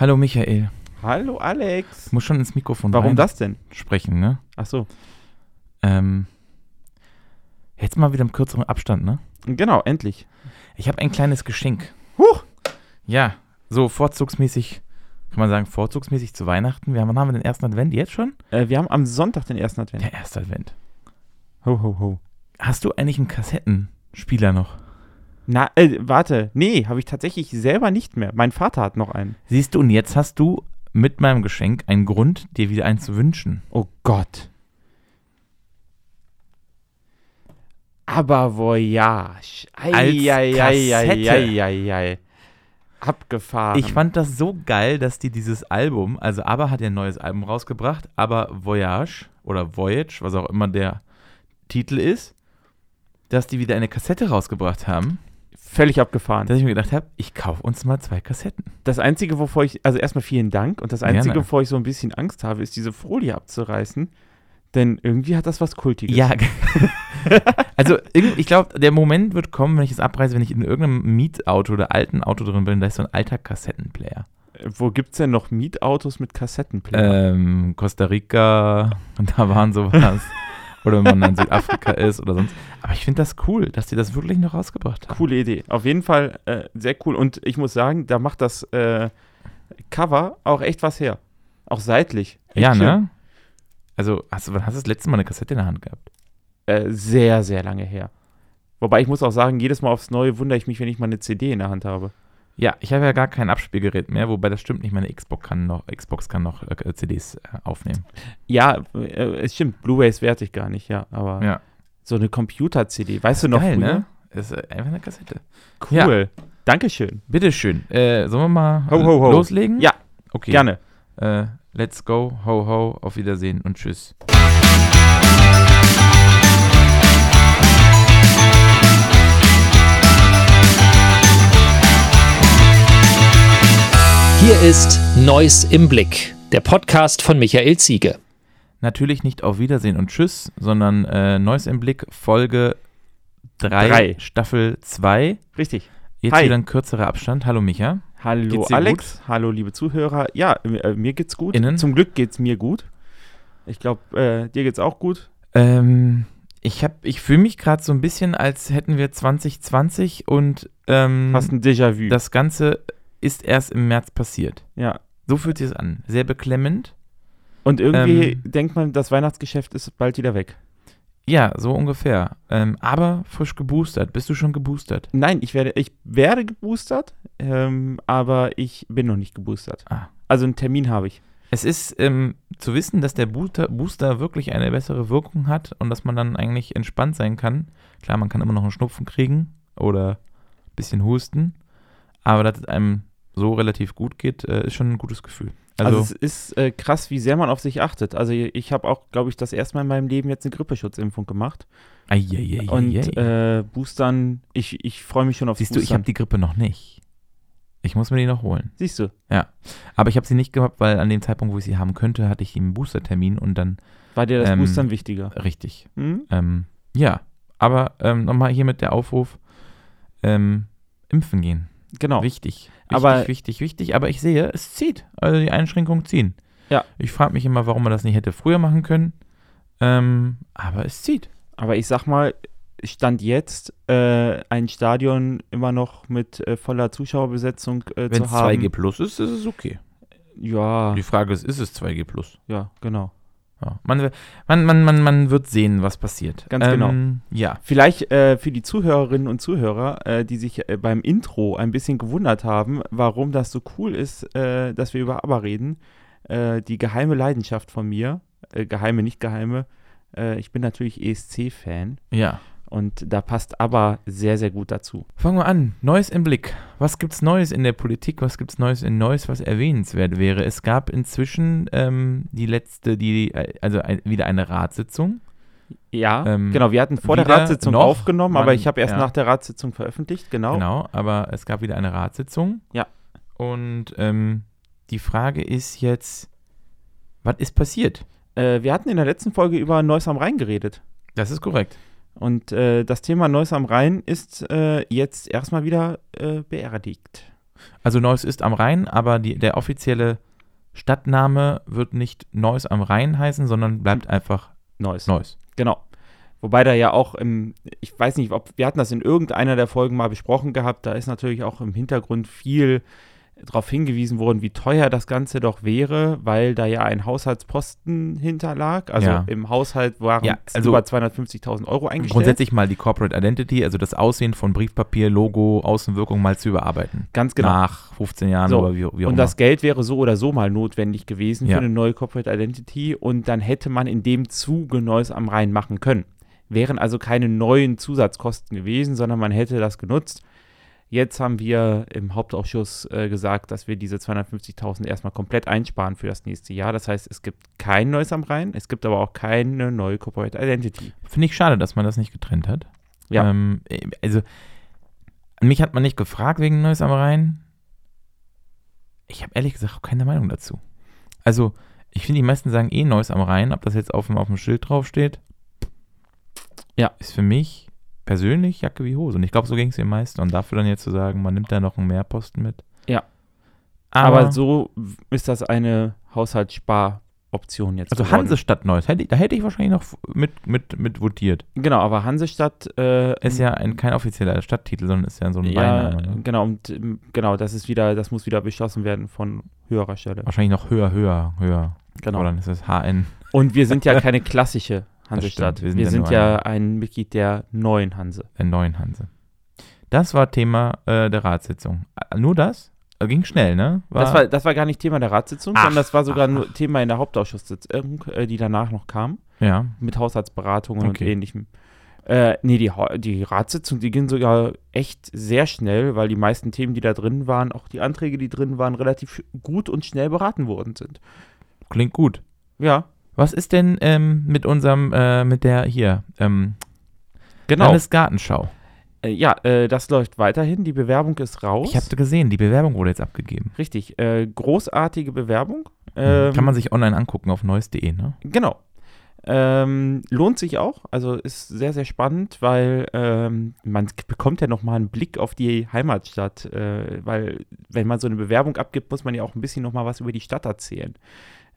Hallo Michael. Hallo Alex. Muss schon ins Mikrofon Warum rein das denn? sprechen, ne? Ach so. Ähm, jetzt mal wieder im kürzeren Abstand, ne? Genau, endlich. Ich habe ein kleines Geschenk. Huch. Ja, so vorzugsmäßig, kann man sagen, vorzugsmäßig zu Weihnachten. Wir haben, wann haben wir den ersten Advent jetzt schon? Äh, wir haben am Sonntag den ersten Advent. Der erste Advent. Ho, ho, ho. Hast du eigentlich einen Kassettenspieler noch? Na, äh, warte. Nee, habe ich tatsächlich selber nicht mehr. Mein Vater hat noch einen. Siehst du, und jetzt hast du mit meinem Geschenk einen Grund, dir wieder einen zu wünschen. Oh Gott. Aber Voyage. Eieieiei. Abgefahren. Ich fand das so geil, dass die dieses Album, also ABBA hat ja ein neues Album rausgebracht, aber Voyage oder Voyage, was auch immer der Titel ist, dass die wieder eine Kassette rausgebracht haben, völlig abgefahren. dass ich mir gedacht habe, ich kaufe uns mal zwei Kassetten. Das Einzige, wovor ich, also erstmal vielen Dank und das Einzige, Gerne. wovor ich so ein bisschen Angst habe, ist diese Folie abzureißen. Denn irgendwie hat das was Kultiges. Ja, also ich glaube, der Moment wird kommen, wenn ich es abreiße, wenn ich in irgendeinem Mietauto oder alten Auto drin bin, da ist so ein alter Kassettenplayer. Wo gibt es denn noch Mietautos mit Kassettenplayer? Ähm, Costa Rica, und da waren sowas. oder wenn man in Südafrika ist oder sonst. Aber ich finde das cool, dass die das wirklich noch rausgebracht haben. Coole Idee. Auf jeden Fall äh, sehr cool. Und ich muss sagen, da macht das äh, Cover auch echt was her. Auch seitlich. Ja, schön. ne? Also, hast du, wann hast du das letzte Mal eine Kassette in der Hand gehabt? Äh, sehr, sehr lange her. Wobei ich muss auch sagen, jedes Mal aufs Neue wundere ich mich, wenn ich mal eine CD in der Hand habe. Ja, ich habe ja gar kein Abspielgerät mehr, wobei das stimmt nicht. Meine Xbox kann noch, Xbox kann noch äh, CDs äh, aufnehmen. Ja, äh, es stimmt, Blu-rays werte ich gar nicht, ja. Aber Ja. so eine Computer-CD, weißt du noch Geil, früher? ne? Ist äh, einfach eine Kassette. Cool. Dankeschön. Bitteschön. Äh, sollen wir mal Ho, ho, ho. loslegen? Ja, Okay. Gerne. Äh, let's go. Ho, ho. Auf Wiedersehen und tschüss. Hier ist Neues im Blick, der Podcast von Michael Ziege. Natürlich nicht auf Wiedersehen und tschüss, sondern äh, Neues im Blick, Folge 3, Drei. Staffel 2. Richtig. Jetzt Hi. wieder ein kürzerer Abstand. Hallo Micha. Hallo Alex, hallo liebe Zuhörer. Ja, äh, mir geht's gut. Innen? Zum Glück geht's mir gut. Ich glaube, äh, dir geht's auch gut. Ähm, ich hab, ich fühle mich gerade so ein bisschen, als hätten wir 2020 und ähm, Hast ein Déjà-vu. das Ganze ist erst im März passiert. Ja. So fühlt sich es an. Sehr beklemmend. Und irgendwie Ähm, denkt man, das Weihnachtsgeschäft ist bald wieder weg. Ja, so ungefähr. Ähm, aber frisch geboostert. Bist du schon geboostert? Nein, ich werde, ich werde geboostert, ähm, aber ich bin noch nicht geboostert. Ah. Also einen Termin habe ich. Es ist ähm, zu wissen, dass der Booster, Booster wirklich eine bessere Wirkung hat und dass man dann eigentlich entspannt sein kann. Klar, man kann immer noch einen Schnupfen kriegen oder ein bisschen husten, aber dass es einem so relativ gut geht, äh, ist schon ein gutes Gefühl. Also, Also, es ist äh, krass, wie sehr man auf sich achtet. Also ich habe auch, glaube ich, das erste Mal in meinem Leben jetzt eine Grippeschutzimpfung gemacht. ei, ei, ei, Und äh, Boostern, ich, ich freue mich schon auf siehst du, ich Boostern. habe die Grippe noch nicht. Ich muss mir die noch holen. Siehst du, Aber ich habe sie nicht gehabt, weil an dem Zeitpunkt, wo ich sie haben könnte, hatte ich einen Boostertermin und dann war dir das Ähm, Boostern wichtiger? richtig. Hm? Ähm, ja, aber ähm, nochmal hier mit der Aufruf, ähm, impfen gehen. Genau. Wichtig. Wichtig, Aber- wichtig, wichtig. Aber ich sehe, es zieht. Also die Einschränkungen ziehen. Ja. Ich frage mich immer, warum man das nicht hätte früher machen können. Ähm, aber es zieht. Aber ich sag mal, Stand jetzt äh, ein Stadion immer noch mit äh, voller Zuschauerbesetzung äh, Wenn zu es haben. 2G Plus ist, ist es okay. Ja, Die Frage ist, ist es 2G Plus? ja, genau. Ja. Man, man, man, man, man wird sehen, was passiert. Ganz genau. Ähm, Ja. Vielleicht äh, für die Zuhörerinnen und Zuhörer, äh, die sich äh, beim Intro ein bisschen gewundert haben, warum das so cool ist, äh, dass wir über ABBA reden. Äh, die geheime Leidenschaft von mir, äh, geheime, nicht geheime, ich bin natürlich ESC-Fan Ja. Und da passt ABBA sehr, sehr gut dazu. Fangen wir an. Neues im Blick. Was gibt's Neues in der Politik? Was gibt's Neues in Neues, was erwähnenswert wäre? Es gab inzwischen ähm, die letzte, die, äh, also ein, wieder eine Ratssitzung. Ja, Ähm, genau, wir hatten vor der Ratssitzung noch, aufgenommen, aber man- ich habe erst ja. nach der Ratssitzung veröffentlicht, genau. Genau, aber es gab wieder eine Ratssitzung. Ja. Und ähm, die Frage ist jetzt, was ist passiert? Äh, wir hatten in der letzten Folge über Neuss am Rhein geredet. Das ist korrekt. Und äh, das Thema Neuss am Rhein ist äh, jetzt erstmal wieder äh, beerdigt. Also Neuss ist am Rhein, aber die, der offizielle Stadtname wird nicht Neuss am Rhein heißen, sondern bleibt einfach Neues. Neuss. Genau. Wobei da ja auch im, ich weiß nicht, ob wir hatten das in irgendeiner der Folgen mal besprochen gehabt, da ist natürlich auch im Hintergrund viel darauf hingewiesen worden, wie teuer das Ganze doch wäre, weil da ja ein Haushaltsposten hinterlag. Also Ja. im Haushalt waren Ja, also über 250.000 Euro eingestellt. Grundsätzlich mal die Corporate Identity, also das Aussehen von Briefpapier, Logo, Außenwirkung mal zu überarbeiten. Ganz genau. Nach 15 Jahren So, oder wie, wie auch und immer. das Geld wäre so oder so mal notwendig gewesen Ja. für eine neue Corporate Identity und dann hätte man in dem Zuge Neues am Rhein machen können. Wären also keine neuen Zusatzkosten gewesen, sondern man hätte das genutzt. Jetzt haben wir im Hauptausschuss äh, gesagt, dass wir diese 250.000 erstmal komplett einsparen für das nächste Jahr. Das heißt, es gibt kein Neues am Rhein, es gibt aber auch keine neue Corporate Identity. Finde ich schade, dass man das nicht getrennt hat. Ja. Ähm, also, mich hat man nicht gefragt wegen Neues am Rhein. Ich habe ehrlich gesagt auch keine Meinung dazu. Also, ich finde, die meisten sagen eh Neues am Rhein, ob das jetzt auf dem, auf dem Schild draufsteht. Ja. Ist für mich persönlich Jacke wie Hose. Und ich glaube, so ging es den meisten. Und dafür dann jetzt zu sagen, man nimmt da noch einen Mehrposten mit. Ja. Aber, Aber, so ist das eine Haushaltssparoption jetzt. also geworden. Hansestadt Neues, hätte, da hätte ich wahrscheinlich noch mit, mit, mit votiert. Genau, aber Hansestadt äh, Ist ja ein, kein offizieller Stadttitel, sondern ist ja so ein Ja, Beiname. Ne? genau, und ähm, genau, das ist wieder, das muss wieder beschlossen werden von höherer Stelle. Wahrscheinlich noch höher, höher, höher. Genau. Aber dann ist es HN. Und wir sind ja keine klassische Hansestadt. Wir wir sind, sind ja ein Mitglied der neuen Hanse. der neuen Hanse. Das war Thema äh, der Ratssitzung. Äh, Nur das? Äh, Ging schnell, ne? das, war, das war gar nicht Thema der Ratssitzung, Ach, sondern das war sogar ach, nur Thema in der Hauptausschusssitzung, äh, die danach noch kam, Ja. mit Haushaltsberatungen und Okay. ähnlichem. Äh, nee, die, die Ratssitzung, die ging sogar echt sehr schnell, weil die meisten Themen, die da drin waren, auch die Anträge, die drin waren, relativ gut und schnell beraten worden sind. Klingt gut. Ja, Was ist denn ähm, mit unserem, äh, mit der hier, ähm, genau. Landesgartenschau? Äh, ja, äh, das läuft weiterhin. Die Bewerbung ist raus. Ich habe gesehen, die Bewerbung wurde jetzt abgegeben. Richtig, äh, großartige Bewerbung. Mhm. Ähm, Kann man sich online angucken auf neues.de, ne? Genau. Ähm, lohnt sich auch, also ist sehr, sehr spannend, weil ähm, man bekommt ja nochmal einen Blick auf die Heimatstadt, äh, weil wenn man so eine Bewerbung abgibt, muss man ja auch ein bisschen nochmal was über die Stadt erzählen.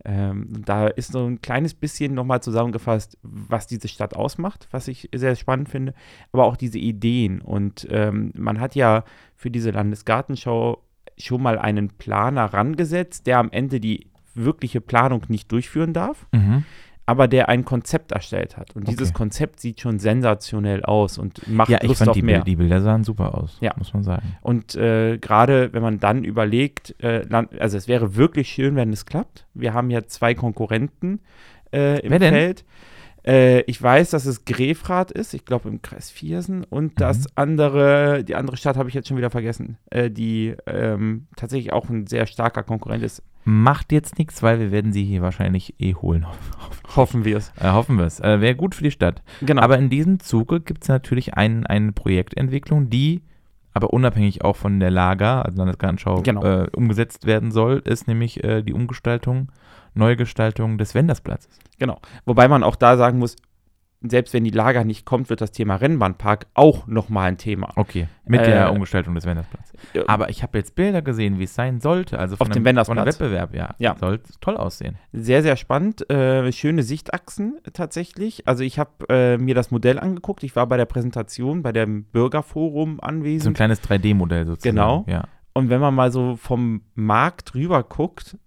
Ähm, da ist so ein kleines bisschen nochmal zusammengefasst, was diese Stadt ausmacht, was ich sehr spannend finde, aber auch diese Ideen. Und ähm, man hat ja für diese Landesgartenschau schon mal einen Planer rangesetzt, der am Ende die wirkliche Planung nicht durchführen darf Mhm. Aber der ein Konzept erstellt hat. Und dieses Okay. Konzept sieht schon sensationell aus und macht Ja, ich Lust fand auf die, mehr. Die Bilder sahen super aus, Ja. muss man sagen. Und äh, gerade wenn man dann überlegt, äh, also es wäre wirklich schön, wenn es klappt. Wir haben ja zwei Konkurrenten äh, im Wer denn? Feld. Äh, ich weiß, dass es Grefrath ist, ich glaube im Kreis Viersen. Und das Mhm. andere, die andere Stadt habe ich jetzt schon wieder vergessen, äh, die ähm, tatsächlich auch ein sehr starker Konkurrent ist. Macht jetzt nichts, weil wir werden sie hier wahrscheinlich eh holen. Hoffen wir es. Äh, hoffen wir es. Äh, Wäre gut für die Stadt. Genau. Aber in diesem Zuge gibt es natürlich ein, eine Projektentwicklung, die aber unabhängig auch von der Lager, also Landesgartenschau, Genau. äh, umgesetzt werden soll, ist nämlich äh, die Umgestaltung, Neugestaltung des Wendersplatzes. Genau. Wobei man auch da sagen muss, selbst wenn die Lager nicht kommt, wird das Thema Rennbahnpark auch nochmal ein Thema. Okay. Mit Äh, der Umgestaltung des Wendersplatzes. Ja. Aber ich habe jetzt Bilder gesehen, wie es sein sollte. Also von Auf dem einem, von einem Wendersplatz. Wettbewerb, ja. Ja. Soll toll aussehen. Sehr, sehr spannend. Äh, schöne Sichtachsen tatsächlich. Also ich habe äh, mir das Modell angeguckt. Ich war bei der Präsentation bei dem Bürgerforum So ein anwesend. kleines 3D-Modell sozusagen. Genau. Ja. Und wenn man mal so vom Markt rüber guckt,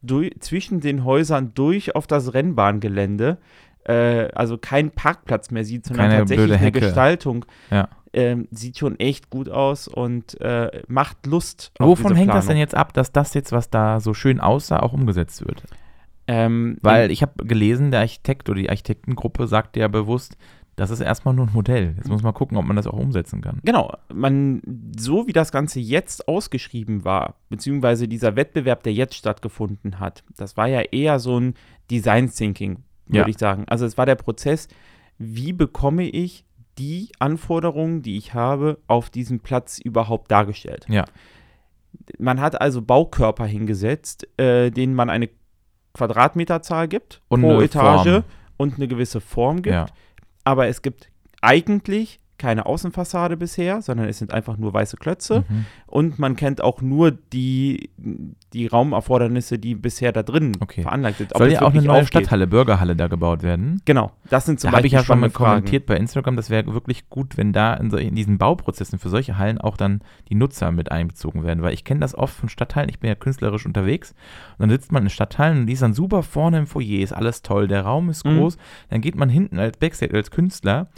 durch, zwischen den Häusern durch auf das Rennbahngelände, äh, also kein Parkplatz mehr sieht, sondern Keine tatsächlich eine. Gestaltung, Ja. ähm, sieht schon echt gut aus und äh, macht Lust. auf Wovon hängt das denn jetzt ab, dass das jetzt, was da so schön aussah, auch umgesetzt wird? Ähm, Weil ich habe gelesen, der Architekt oder die Architektengruppe sagte ja bewusst, das ist erstmal nur ein Modell. Jetzt muss man gucken, ob man das auch umsetzen kann. Genau, man, so wie das Ganze jetzt ausgeschrieben war, beziehungsweise dieser Wettbewerb, der jetzt stattgefunden hat, das war ja eher so ein Design Thinking, würde Ja. ich sagen. Also es war der Prozess, wie bekomme ich die Anforderungen, die ich habe, auf diesem Platz überhaupt dargestellt. Ja. Man hat also Baukörper hingesetzt, äh, denen man eine Quadratmeterzahl gibt Und pro eine Etage Form. und eine gewisse Form gibt Ja. aber es gibt eigentlich keine Außenfassade bisher, sondern es sind einfach nur weiße Klötze. Mhm. Und man kennt auch nur die, die Raumerfordernisse, die bisher da drin Okay. veranlagt sind. Ob Soll ja auch eine neue aufgeht. Stadthalle, Bürgerhalle da gebaut werden. Genau, das sind zum Da habe Beispiel ich ja schon mal kommentiert bei Instagram, das wäre wirklich gut, wenn da in, so, in diesen Bauprozessen für solche Hallen auch dann die Nutzer mit einbezogen werden, weil ich kenne das oft von Stadthallen, ich bin ja künstlerisch unterwegs und dann sitzt man in Stadthallen und die ist dann super vorne im Foyer, ist alles toll, der Raum ist Mhm. groß, dann geht man hinten als Backstage, als Künstler,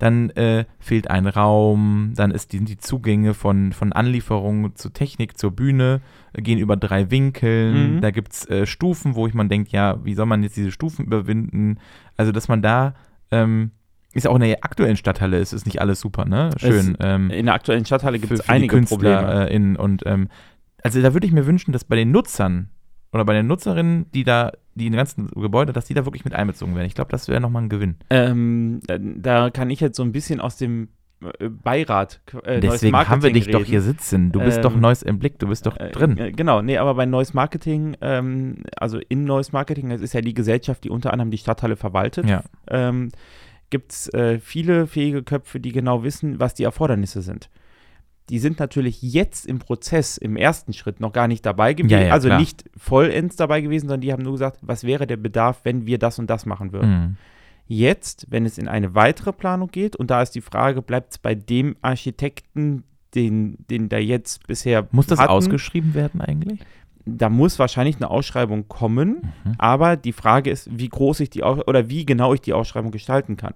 dann äh, fehlt ein Raum, dann ist, die, sind die Zugänge von, von Anlieferungen zur Technik, zur Bühne, äh, gehen über drei Winkeln, Mhm. da gibt es äh, Stufen, wo ich man denkt, ja, wie soll man jetzt diese Stufen überwinden? Also, dass man da, ähm, ist auch in der aktuellen Stadthalle, ist, ist nicht alles super, ne? Schön. ähm, In der aktuellen Stadthalle gibt es einige Künstler Probleme. äh, in, und ähm, also da würde ich mir wünschen, dass bei den Nutzern oder bei den Nutzerinnen, die da, die ganzen Gebäude, dass die da wirklich mit einbezogen werden. Ich glaube, das wäre nochmal ein Gewinn. Ähm, da, da kann ich jetzt so ein bisschen aus dem äh, Beirat äh, Deswegen haben wir dich doch reden. hier sitzen. Du bist Ähm, doch neues im Blick, du bist doch Äh, drin. äh, Genau, nee, aber bei Neues Marketing, ähm, also in Neues Marketing, das ist ja die Gesellschaft, die unter anderem die Stadthalle verwaltet, Ja. ähm, gibt es äh, viele fähige Köpfe, die genau wissen, was die Erfordernisse sind. Die sind natürlich jetzt im Prozess, im ersten Schritt noch gar nicht dabei gewesen, Ja, ja, also klar. nicht vollends dabei gewesen, sondern die haben nur gesagt, was wäre der Bedarf, wenn wir das und das machen würden. Mhm. Jetzt, wenn es in eine weitere Planung geht, und da ist die Frage, bleibt es bei dem Architekten, den, den da jetzt bisher Muss das hatten, ausgeschrieben werden eigentlich? da muss wahrscheinlich eine Ausschreibung kommen, Mhm. aber die Frage ist, wie groß ich die Aus oder wie genau ich die Ausschreibung gestalten kann.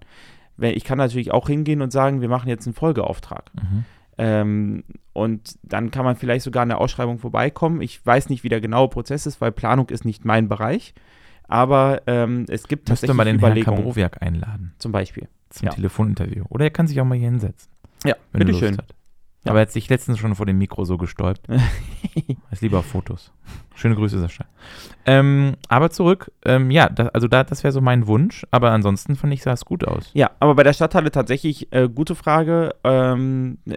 Ich kann natürlich auch hingehen und sagen, wir machen jetzt einen Folgeauftrag. Mhm. Ähm, und dann kann man vielleicht sogar an der Ausschreibung vorbeikommen. Ich weiß nicht, wie der genaue Prozess ist, weil Planung ist nicht mein Bereich. Aber ähm, es gibt Müsste tatsächlich mal den Herrn Überlegungen, Kabrowiak einladen zum Beispiel. zum Ja. Telefoninterview. Oder er kann sich auch mal hier hinsetzen, Ja, wenn er bitteschön. Lust hat. Ja. Aber er hat sich letztens schon vor dem Mikro so gestäubt. Ist lieber auf Fotos. Schöne Grüße, Sascha. Ähm, aber zurück, ähm, ja, da, also da, das wäre so mein Wunsch, aber ansonsten fand ich, sah es gut aus. Ja, aber bei der Stadthalle tatsächlich äh, gute Frage. Ähm, äh,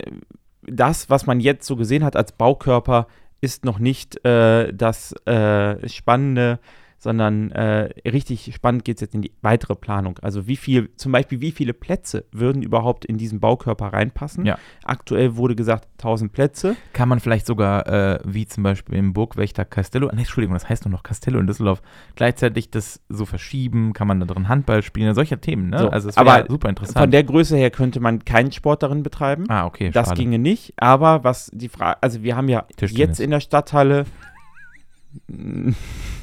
das, was man jetzt so gesehen hat als Baukörper, ist noch nicht äh, das äh, Spannende, sondern äh, richtig spannend geht es jetzt in die weitere Planung. Also wie viel, zum Beispiel wie viele Plätze würden überhaupt in diesen Baukörper reinpassen? Ja. Aktuell wurde gesagt 1000 Plätze. Kann man vielleicht sogar, äh, wie zum Beispiel im Burgwächter Castello, nee, Entschuldigung, das heißt nur noch Castello in Düsseldorf, gleichzeitig das so verschieben, kann man da drin Handball spielen, solche Themen, ne? So, also es aber wäre super interessant. Von der Größe her könnte man keinen Sport darin betreiben. ah, okay, Das schade. ginge nicht, aber was die Frage, also wir haben ja jetzt in der Stadthalle,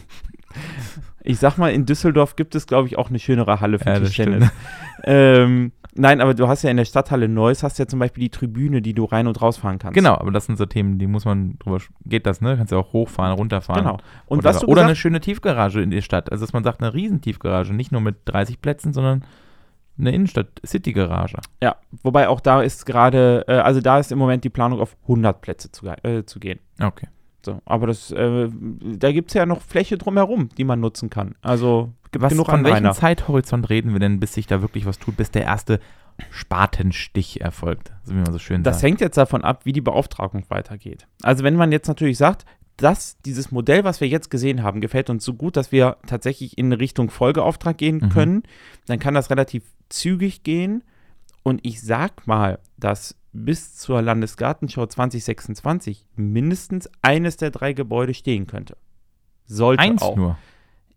ich sag mal, in Düsseldorf gibt es, glaube ich, auch eine schönere Halle für Ja, Tischtennis. Ähm, nein, aber du hast ja in der Stadthalle Neuss, hast ja zum Beispiel die Tribüne, die du rein und rausfahren kannst. Genau, aber das sind so Themen, die muss man drüber, geht das, ne? Kannst du auch hochfahren, runterfahren. Genau. Und oder was du oder eine gesagt, schöne Tiefgarage in der Stadt. Also, dass man sagt, eine Riesentiefgarage, nicht nur mit 30 Plätzen, sondern eine Innenstadt-City-Garage. ja, wobei auch da ist gerade, äh, also da ist im Moment die Planung auf 100 Plätze zu, äh, zu gehen. Okay. So, aber das, äh, da gibt es ja noch Fläche drumherum, die man nutzen kann. Also Was, genug von welchem Anrainer. Zeithorizont reden wir denn, bis sich da wirklich was tut, bis der erste Spatenstich erfolgt, wie man so schön Das sagt. hängt jetzt davon ab, wie die Beauftragung weitergeht. Also wenn man jetzt natürlich sagt, dass dieses Modell, was wir jetzt gesehen haben, gefällt uns so gut, dass wir tatsächlich in Richtung Folgeauftrag gehen Mhm. können, dann kann das relativ zügig gehen. Und ich sag mal, dass bis zur Landesgartenschau 2026 mindestens eines der drei Gebäude stehen könnte. Sollte Eins auch. nur.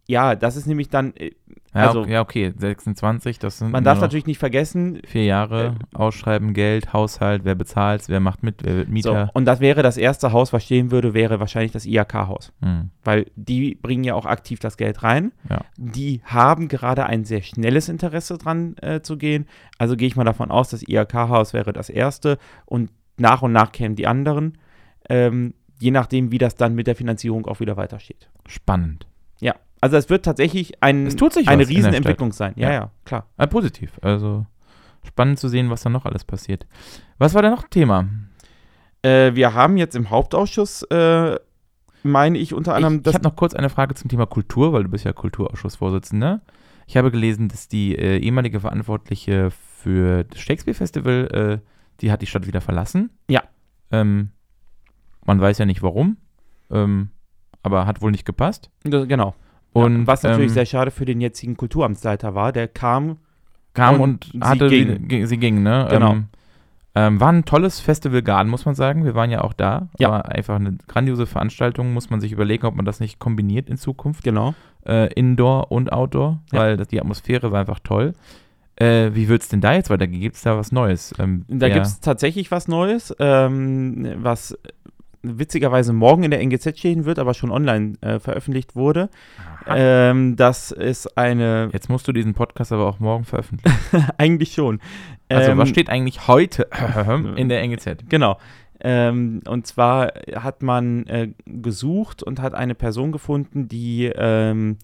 Ja, das ist nämlich dann, äh, Ja, Also- okay, ja, okay, 26, das sind man darf natürlich nicht vergessen, vier Jahre, Ausschreiben, Geld, Haushalt, wer bezahlt, wer macht mit, wer wird so, Mieter. und das wäre das erste Haus, was stehen würde, wäre wahrscheinlich das IAK-Haus. Hm. weil die bringen ja auch aktiv das Geld rein. Ja. Die haben gerade ein sehr schnelles Interesse dran äh, zu gehen. Also gehe ich mal davon aus, das IHK-Haus wäre das erste und nach und nach kämen die anderen, ähm, je nachdem, wie das dann mit der Finanzierung auch wieder weitersteht. Spannend. Also es wird tatsächlich ein, eine. Riesenentwicklung sein. Ja, Ja. ja, klar. Ah, positiv. Also spannend zu sehen, was da noch alles passiert. Was war denn noch Thema? Äh, wir haben jetzt im Hauptausschuss, äh, meine ich unter anderem, Ich, ich das habe noch kurz eine Frage zum Thema Kultur, weil du bist ja Kulturausschussvorsitzender. Ich habe gelesen, dass die äh, ehemalige Verantwortliche für das Shakespeare-Festival, äh, die hat die Stadt wieder verlassen. Ja. Ähm, man weiß ja nicht warum, ähm, aber hat wohl nicht gepasst. genau. Und ja, was natürlich ähm, sehr schade für den jetzigen Kulturamtsleiter war. Der kam kam Und und, sie hatte, ging. ging. sie ging, ne? Genau. Ähm, ähm, war ein tolles Festival Garden, muss man sagen. Wir waren ja auch da. Ja. War einfach eine grandiose Veranstaltung. Muss man sich überlegen, ob man das nicht kombiniert in Zukunft. Genau. Äh, Indoor und Outdoor, Ja. weil das, die Atmosphäre war einfach toll. Äh, wie wird es denn da jetzt weitergehen? Gibt es da was Neues? Ähm, Da ja. gibt es tatsächlich was Neues, ähm, was witzigerweise morgen in der NGZ stehen wird, aber schon online äh, veröffentlicht wurde. Ähm, das ist eine, Jetzt musst du diesen Podcast aber auch morgen veröffentlichen. eigentlich schon. Also, Ähm, was steht eigentlich heute in der NGZ? Genau. Ähm, und zwar hat man äh, gesucht und hat eine Person gefunden, die ähm,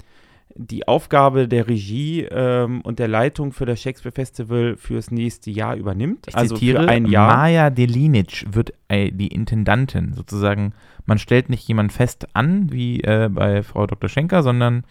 die Aufgabe der Regie ähm, und der Leitung für das Shakespeare Festival fürs nächste Jahr übernimmt. Ich also zitiere, für ein Jahr. Maja Delinic wird äh, die Intendantin. Sozusagen, man stellt nicht jemanden fest an, wie äh, bei Frau Dr. Schenker, sondern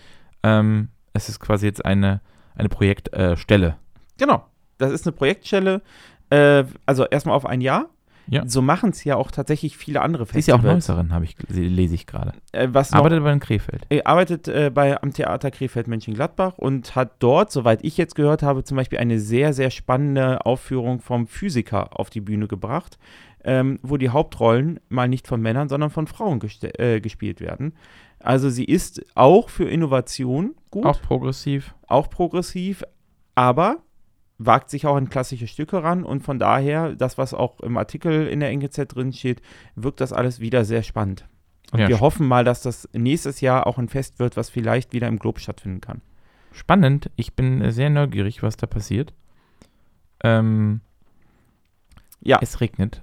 ähm, es ist quasi jetzt eine, eine Projektstelle. Äh. Genau. Das ist eine Projektstelle. Äh, also erstmal auf ein Jahr. Ja. So machen es ja auch tatsächlich viele andere Sie ist ja auch Festivals. Neusserin, habe ich, lese ich gerade. Äh, was noch, Arbeitet aber in Krefeld. Er arbeitet äh, bei, am Theater Krefeld-Mönchengladbach und hat dort, soweit ich jetzt gehört habe, zum Beispiel eine sehr, sehr spannende Aufführung vom Physiker auf die Bühne gebracht, ähm, wo die Hauptrollen mal nicht von Männern, sondern von Frauen äh, gespielt werden. Also sie ist auch für Innovation gut, Auch progressiv. auch progressiv, aber wagt sich auch an klassische Stücke ran und von daher, das, was auch im Artikel in der NGZ drin steht, wirkt das alles wieder sehr spannend. Und Ja, wir hoffen mal, dass das nächstes Jahr auch ein Fest wird, was vielleicht wieder im Globe stattfinden kann. Spannend. Ich bin sehr neugierig, was da passiert. Ähm, Ja. Es regnet.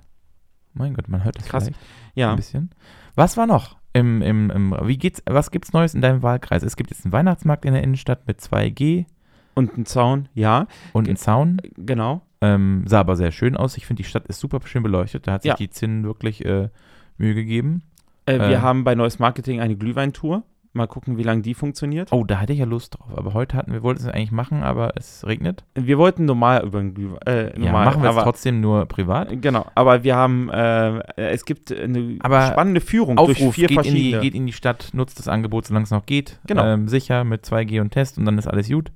Mein Gott, man hört es Krass. Ja, ein bisschen. Was war noch? Im, im, im, wie geht's, was gibt's Neues in deinem Wahlkreis? Es gibt jetzt einen Weihnachtsmarkt in der Innenstadt mit 2G und ein Zaun, ja, und einen Zaun. genau. Ähm, sah aber sehr schön aus. Ich finde, die Stadt ist super schön beleuchtet. Da hat sich Ja. die Zinn wirklich äh, Mühe gegeben. Äh, wir Äh. haben bei Neues Marketing eine Glühweintour. Mal gucken, wie lange die funktioniert. Oh, da hätte ich ja Lust drauf. Aber heute hatten wir, wollten es eigentlich machen, aber es regnet. Wir wollten normal über den Glühwein. Äh, ja, machen wir es trotzdem nur privat. Genau, aber wir haben, äh, es gibt eine Aber spannende Führung durch Aufruf, vier geht in, die, verschiedene. geht in die Stadt, nutzt das Angebot, solange es noch geht. Genau. Ähm, sicher mit 2G und Test und dann ist alles gut.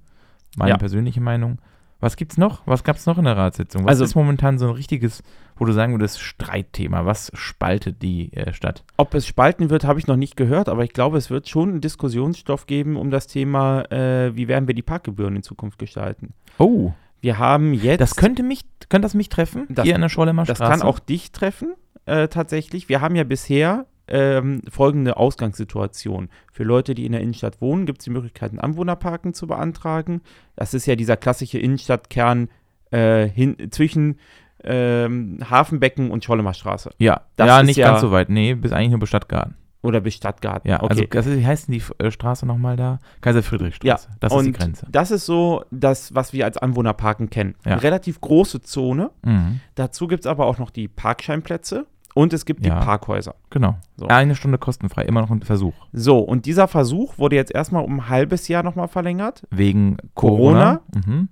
Meine Ja. persönliche Meinung. Was gibt's noch? Was gab's noch in der Ratssitzung? Was Also- ist momentan so ein richtiges, wo du sagen würdest, Streitthema? Was spaltet die äh, Stadt? Ob es spalten wird, habe ich noch nicht gehört, aber ich glaube, es wird schon einen Diskussionsstoff geben um das Thema, äh, wie werden wir die Parkgebühren in Zukunft gestalten. Oh, Wir haben jetzt. das könnte mich, könnte das mich treffen? Das- hier in der Schollemer Das kann auch dich treffen, äh, tatsächlich. Wir haben ja bisher ähm, folgende Ausgangssituation. Für Leute, die in der Innenstadt wohnen, gibt es die Möglichkeit, ein Anwohnerparken zu beantragen. Das ist ja dieser klassische Innenstadtkern äh, hin, zwischen ähm, Hafenbecken und Schollemer Straße. Ja, Das ja nicht ja- ganz so weit. Nee, bis eigentlich nur bis Stadtgarten. Oder bis Stadtgarten. Ja, okay. also das ist, wie heißt denn die äh, Straße nochmal da? Kaiser-Friedrich-Straße. das ist die und Grenze. Das ist so das, was wir als Anwohnerparken kennen. Ja. Eine relativ große Zone. Mhm, Dazu gibt es aber auch noch die Parkscheinplätze und es gibt Ja. die Parkhäuser. genau. So. Eine Stunde kostenfrei, immer noch ein Versuch. So, und dieser Versuch wurde jetzt erstmal um ein halbes Jahr nochmal verlängert. Wegen Corona? Corona. Mhm.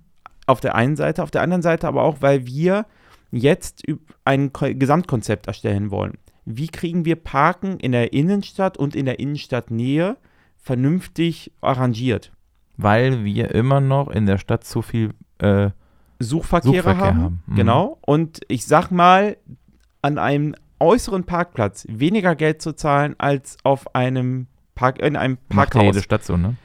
Auf der einen Seite, auf der anderen Seite aber auch, weil wir jetzt ein Ko Gesamtkonzept erstellen wollen. Wie kriegen wir Parken in der Innenstadt und in der Innenstadtnähe vernünftig arrangiert? Weil wir immer noch in der Stadt zu viel äh, Suchverkehre Suchverkehr haben. haben. Mhm. Genau. Und ich sag mal, an einem äußeren Parkplatz weniger Geld zu zahlen als auf einem Park, in einem macht ja Parkhaus. jede Stadt so, ne?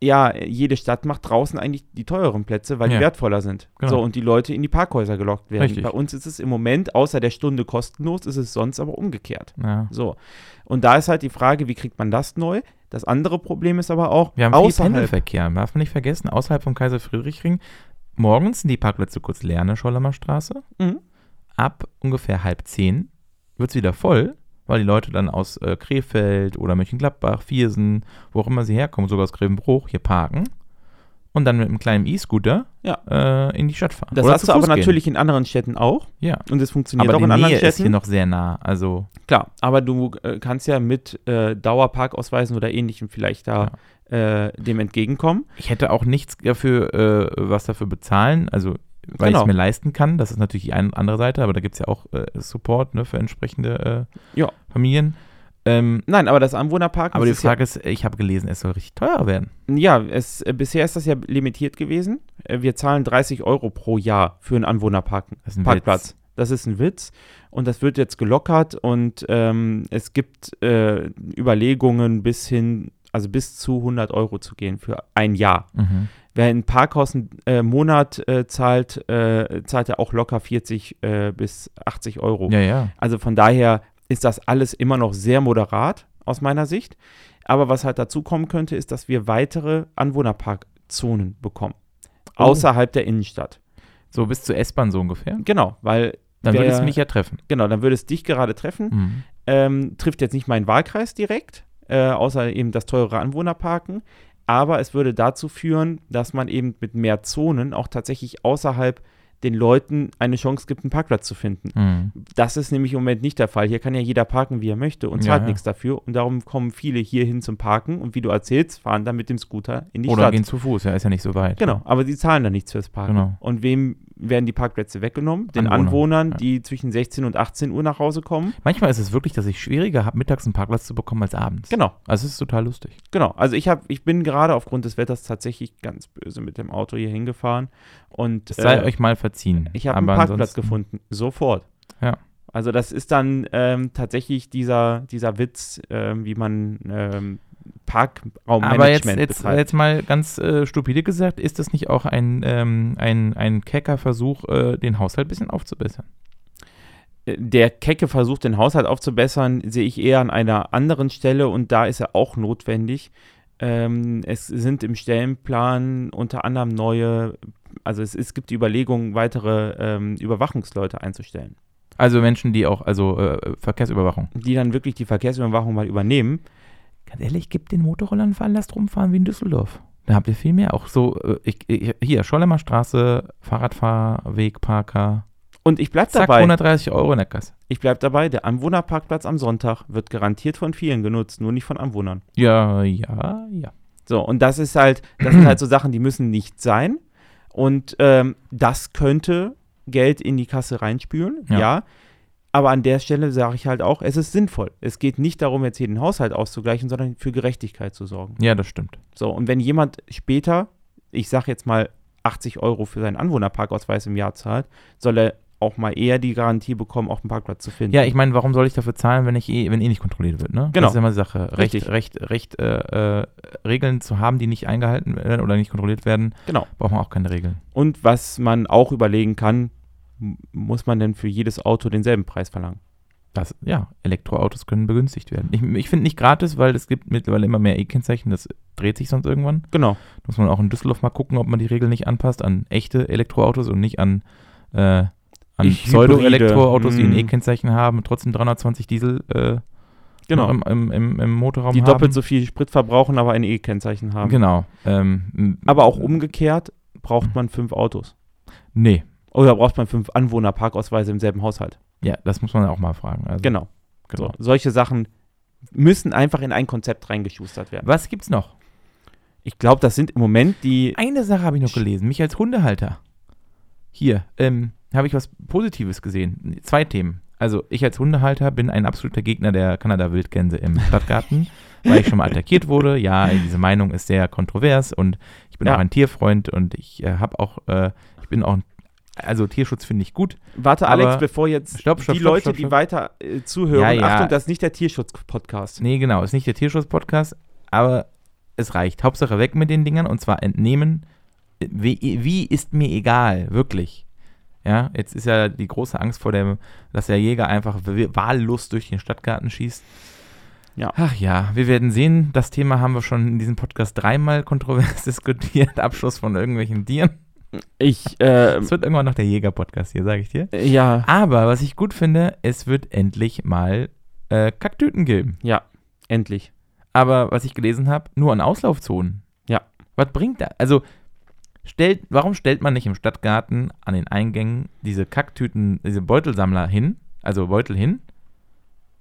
ja, jede Stadt macht draußen eigentlich die teureren Plätze, weil Ja. die wertvoller sind. Genau. So, und die Leute in die Parkhäuser gelockt werden. Richtig. Bei uns ist es im Moment, außer der Stunde kostenlos, ist es sonst aber umgekehrt. Ja. So. Und da ist halt die Frage, wie kriegt man das neu? Das andere Problem ist aber auch, Wir haben viel außerhalb, Pendelverkehr, darf man nicht vergessen, außerhalb vom Kaiser-Friedrich-Ring. Morgens sind die Parkplätze kurz leer in der Schollemer Straße. Mhm. Ab ungefähr halb zehn wird es wieder voll, weil die Leute dann aus äh, Krefeld oder Mönchengladbach, Viersen, wo auch immer sie herkommen, sogar aus Grevenbruch, hier parken und dann mit einem kleinen E-Scooter Ja. äh, in die Stadt fahren. das Oder hast du aber gehen. natürlich in anderen Städten auch. Ja, Und es funktioniert aber auch in Nähe anderen ist hier Städten. noch sehr nah. Also Klar, aber du äh, kannst ja mit äh, Dauerparkausweisen oder ähnlichem vielleicht da äh, dem entgegenkommen. ich hätte auch nichts dafür, äh, was dafür bezahlen, also weil ich Genau. es mir leisten kann. Das ist natürlich die eine andere Seite, aber da gibt es ja auch äh, Support ne, für entsprechende äh, Ja. Familien. Ähm, Nein, aber das Anwohnerparken aber die Frage ist, ich habe gelesen, es soll richtig teuer werden. ja, es, äh, bisher ist das ja limitiert gewesen. Äh, wir zahlen 30 Euro pro Jahr für einen Anwohnerparken. Das ist ein Parkplatz. Witz. Das ist ein Witz und das wird jetzt gelockert und ähm, es gibt äh, Überlegungen bis hin, also bis zu 100 Euro zu gehen für ein Jahr. Mhm. Wer ein Parkhaus einen äh, Monat äh, zahlt, äh, zahlt er auch locker 40 äh, bis 80 Euro. Ja, ja. Also von daher ist das alles immer noch sehr moderat aus meiner Sicht. Aber was halt dazu kommen könnte, ist, dass wir weitere Anwohnerparkzonen bekommen. Oh. Außerhalb der Innenstadt. So bis zur S-Bahn so ungefähr. Genau, weil, Dann würde es mich ja treffen. genau, dann würde es dich gerade treffen. Mhm. Ähm, trifft jetzt nicht meinen Wahlkreis direkt, äh, außer eben das teure Anwohnerparken. Aber es würde dazu führen, dass man eben mit mehr Zonen auch tatsächlich außerhalb den Leuten eine Chance gibt, einen Parkplatz zu finden. Mhm. Das ist nämlich im Moment nicht der Fall. Hier kann ja jeder parken, wie er möchte und Ja, zahlt ja. nichts dafür. Und darum kommen viele hier hin zum Parken und wie du erzählst, fahren dann mit dem Scooter in die Oder Stadt. gehen zu Fuß, ja, ist ja nicht so weit. Genau, aber sie zahlen dann nichts fürs Parken. Genau. Und wem werden die Parkplätze weggenommen? Den Anwohnern, Anwohnern, ja. die zwischen 16 und 18 Uhr nach Hause kommen. Manchmal ist es wirklich, dass ich schwieriger habe, mittags einen Parkplatz zu bekommen als abends. Genau, Also es ist total lustig. genau. Also ich, hab, ich bin gerade aufgrund des Wetters tatsächlich ganz böse mit dem Auto hier hingefahren. Und Es sei äh, euch mal verziehen. ich habe einen Parkplatz gefunden. Sofort. Ja. Also das ist dann ähm, tatsächlich dieser, dieser Witz, ähm, wie man ähm, Parkraummanagement Aber jetzt, jetzt, jetzt mal ganz äh, stupide gesagt, ist das nicht auch ein, ähm, ein, ein kecker Versuch, äh, den Haushalt ein bisschen aufzubessern? Äh, der Kecke versucht, den Haushalt aufzubessern, sehe ich eher an einer anderen Stelle und da ist er auch notwendig. Ähm, es sind im Stellenplan unter anderem neue, also es, es gibt die Überlegung, weitere ähm, Überwachungsleute einzustellen, Also Menschen, die auch, also äh, Verkehrsüberwachung. die dann wirklich die Verkehrsüberwachung mal übernehmen. Ganz ehrlich, gibt den Motorrollern einen Fall, lasst rumfahren wie in Düsseldorf. Da habt ihr viel mehr. Auch so, äh, ich, ich, hier, Schollemer Straße, Fahrradfahrweg, Parker. Und ich bleibe Zack, dabei, 130 Euro in der Kasse. ich bleib dabei, der Anwohnerparkplatz am Sonntag wird garantiert von vielen genutzt, nur nicht von Anwohnern. Ja, ja, ja. So, und das ist halt, das sind halt so Sachen, die müssen nicht sein. Und ähm, das könnte Geld in die Kasse reinspülen, ja. Ja. Aber an der Stelle sage ich halt auch, es ist sinnvoll. Es geht nicht darum, jetzt hier den Haushalt auszugleichen, sondern für Gerechtigkeit zu sorgen. Ja, das stimmt. So, und wenn jemand später, ich sage jetzt mal 80 Euro für seinen Anwohnerparkausweis im Jahr zahlt, soll er auch mal eher die Garantie bekommen, auch einen Parkplatz zu finden. Ja, ich meine, warum soll ich dafür zahlen, wenn ich eh, wenn eh nicht kontrolliert wird, ne? Genau. Das ist ja immer die Sache. Recht, Richtig. Recht, Recht, äh, äh, Regeln zu haben, die nicht eingehalten werden oder nicht kontrolliert werden, Genau. braucht man auch keine Regeln. Und was man auch überlegen kann, muss man denn für jedes Auto denselben Preis verlangen? Das, ja, Elektroautos können begünstigt werden. Ich, ich finde nicht gratis, weil es gibt mittlerweile immer mehr E-Kennzeichen, das dreht sich sonst irgendwann. Genau. Muss man auch in Düsseldorf mal gucken, ob man die Regeln nicht anpasst an echte Elektroautos und nicht an, äh, an Pseudo-Elektroautos, die ein Hybride, E-Kennzeichen haben und trotzdem 320 Diesel äh, Genau. im, im, im, im Motorraum die haben. doppelt so viel Sprit verbrauchen, aber ein E-Kennzeichen haben. Genau. Ähm, Aber auch umgekehrt braucht man fünf Autos. Nee. Oder braucht man fünf Anwohnerparkausweise im selben Haushalt. Ja, das muss man auch mal fragen. Also, Genau. genau. So, solche Sachen müssen einfach in ein Konzept reingeschustert werden. Was gibt's noch? Ich glaube, das sind im Moment die. Eine Sache habe ich noch gelesen, mich als Hundehalter. Hier, ähm, habe ich was Positives gesehen. Zwei Themen. Also, ich als Hundehalter bin ein absoluter Gegner der Kanada-Wildgänse im Stadtgarten, weil ich schon mal attackiert wurde. Ja, diese Meinung ist sehr kontrovers und ich bin Ja. auch ein Tierfreund und ich äh, habe auch, äh, ich bin auch, ein- also Tierschutz finde ich gut. Warte, Alex, bevor jetzt Stopp, stopp, die stopp, Leute, die weiter äh, zuhören, Ja, ja. Achtung, das ist nicht der Tierschutz-Podcast. Nee, genau, ist nicht der Tierschutz-Podcast, aber es reicht. Hauptsache weg mit den Dingern und zwar entnehmen. Wie, wie ist mir egal, wirklich. Ja, jetzt ist ja die große Angst vor dem, dass der Jäger einfach wahllos durch den Stadtgarten schießt. Ja. Ach ja, wir werden sehen. Das Thema haben wir schon in diesem Podcast dreimal kontrovers diskutiert. Abschuss von irgendwelchen Tieren. Ich, äh, Es wird irgendwann noch der Jäger-Podcast hier, sage ich dir. ja, Aber was ich gut finde, es wird endlich mal äh, Kacktüten geben. ja, endlich. Aber was ich gelesen habe, nur an Auslaufzonen. Ja. Was bringt das? Also, stellt, warum stellt man nicht im Stadtgarten an den Eingängen diese Kacktüten, diese Beutelsammler hin, also Beutel hin?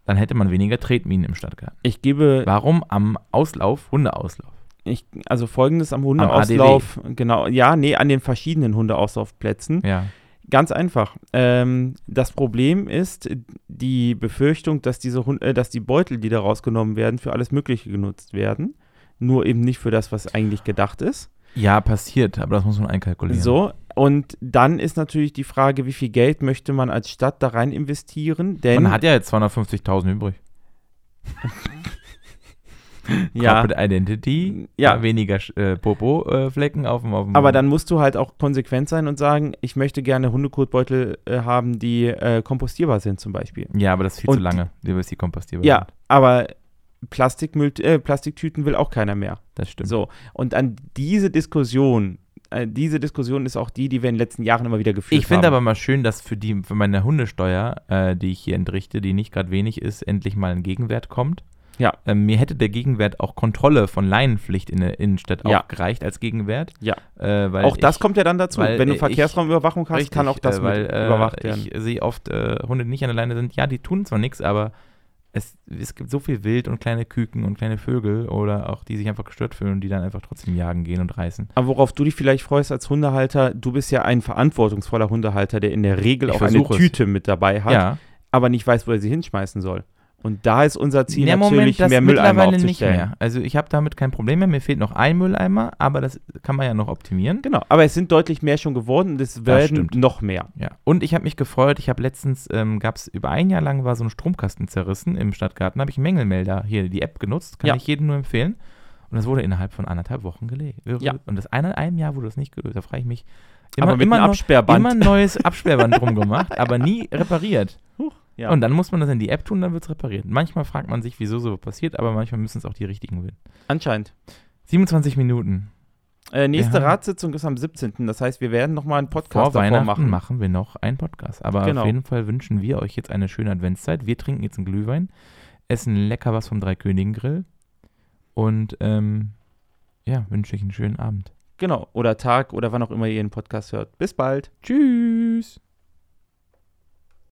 Dann hätte man weniger Tretminen im Stadtgarten. Ich gebe, Warum am Auslauf, Hundeauslauf? Ich, also folgendes am Hundeauslauf, genau, ja, nee, an den verschiedenen Hundeauslaufplätzen Ja. Ganz einfach. Ähm, das Problem ist die Befürchtung, dass diese Hund äh, dass die Beutel, die da rausgenommen werden, für alles Mögliche genutzt werden. Nur eben nicht für das, was eigentlich gedacht ist. Ja, passiert, aber das muss man einkalkulieren. So, und dann ist natürlich die Frage, wie viel Geld möchte man als Stadt da rein investieren? Denn Man hat ja jetzt 250.000 übrig. ja, Corporate Identity, Ja. weniger äh, Popo-Flecken auf dem, auf dem aber dann musst du halt auch konsequent sein und sagen, ich möchte gerne Hundekotbeutel äh, haben, die äh, kompostierbar sind zum Beispiel. Ja, aber das ist viel Und zu lange, bis die kompostierbar Ja, sind. aber Plastikmüll, äh, Plastiktüten will auch keiner mehr. Das stimmt. So, und an diese Diskussion, äh, diese Diskussion ist auch die, die wir in den letzten Jahren immer wieder geführt Ich finde haben. aber mal schön, dass für die, für meine Hundesteuer, äh, die ich hier entrichte, die nicht gerade wenig ist, endlich mal ein Gegenwert kommt. Ja. Ähm, mir hätte der Gegenwert auch Kontrolle von Leinenpflicht in der Innenstadt Ja. auch gereicht als Gegenwert. Ja. Äh, auch das ich, kommt ja dann dazu. Wenn du Verkehrsraumüberwachung hast, richtig, kann auch das äh, weil, mit äh, überwacht werden. Ich sehe oft äh, Hunde, die nicht an der Leine sind. Ja, die tun zwar nichts, aber es, es gibt so viel Wild und kleine Küken und kleine Vögel oder auch die sich einfach gestört fühlen und die dann einfach trotzdem jagen gehen und reißen. Aber worauf du dich vielleicht freust als Hundehalter, du bist ja ein verantwortungsvoller Hundehalter, der in der Regel Ich auch eine es. Tüte mit dabei hat, Ja, aber nicht weiß, wo er sie hinschmeißen soll. Und da ist unser Ziel Ja, natürlich, das mehr Mülleimer mittlerweile nicht aufzustellen. mehr. Also ich habe damit kein Problem mehr. Mir fehlt noch ein Mülleimer, aber das kann man ja noch optimieren. Genau, aber es sind deutlich mehr schon geworden und es werden noch mehr. Ja. Und ich habe mich gefreut. Ich habe letztens, ähm, gab es über ein Jahr lang war so ein Stromkasten zerrissen im Stadtgarten. habe ich Mängelmelder hier die App genutzt. Kann Ja. ich jedem nur empfehlen. Und das wurde innerhalb von anderthalb Wochen gelegt. Ja. Und das eine, einem Jahr wurde das nicht gelöst. Da frage ich mich. Immer, aber mit immer, einem Absperrband. immer ein neues Absperrband drum gemacht, aber nie repariert. Ja. Und dann muss man das in die App tun, dann wird es repariert. Manchmal fragt man sich, wieso so passiert, aber manchmal müssen es auch die richtigen werden. Anscheinend. 27 Minuten. Äh, nächste Ja. Ratssitzung ist am 17. Das heißt, wir werden nochmal einen Vor Podcast davor Weihnachten machen. machen. wir noch einen Podcast. Aber Genau. auf jeden Fall wünschen wir euch jetzt eine schöne Adventszeit. Wir trinken jetzt einen Glühwein, essen lecker was vom Dreikönigen-Grill und ähm, ja, wünsche euch einen schönen Abend. Genau. Oder Tag oder wann auch immer ihr den Podcast hört. Bis bald. Tschüss.